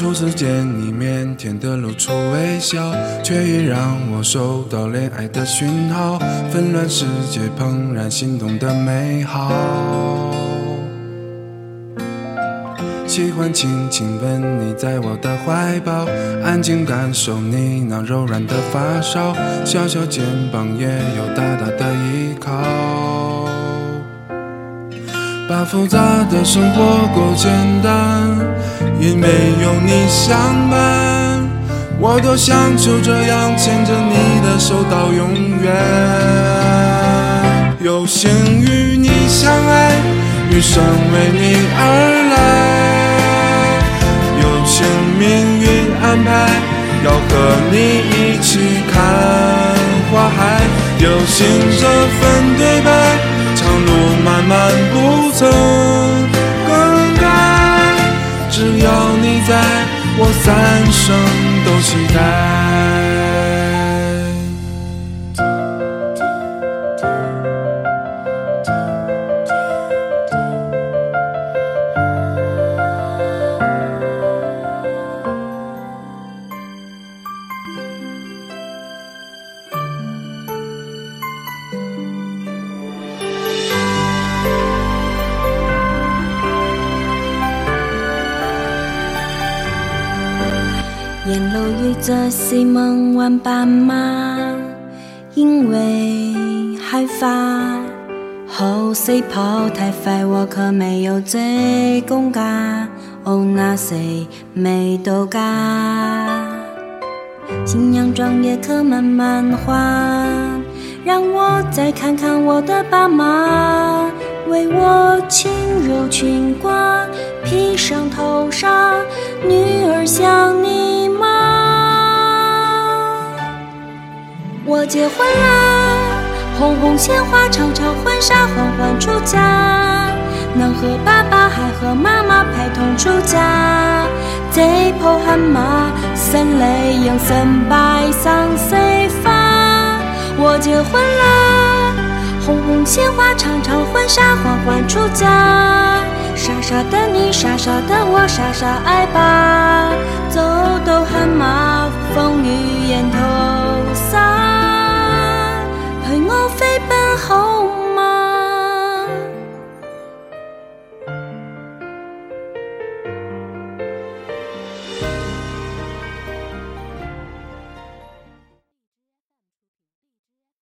初次见你腼腆的露出微笑，却也让我收到恋爱的讯号，纷乱世界怦然心动的美好。喜欢轻轻吻你在我的怀抱，安静感受你那柔软的发梢，小小肩膀也有大大的依靠。把复杂的生活过简单，也没有你相伴，我多想就这样牵着你的手到永远。有幸与你相爱，余生为你而来。有幸命运安排，要和你一起看花海。有幸这份对白，你在，我三生都期待。沿路遇着西蒙玩斑马，因为害怕后谁跑太快，我可没有最勇敢。哦，那谁没都敢？新娘妆也可慢慢化，让我再看看我的爸妈，为我轻柔裙褂披上头纱，女儿像你结婚啦，红红鲜花长长，婚纱缓缓出嫁，能和爸爸还和妈妈陪同出嫁。这抱喊马，生泪影生白桑谁发？我结婚啦，红红鲜花长长，婚纱缓缓出嫁。傻傻的你，傻傻的我，傻傻爱吧，走都喊马。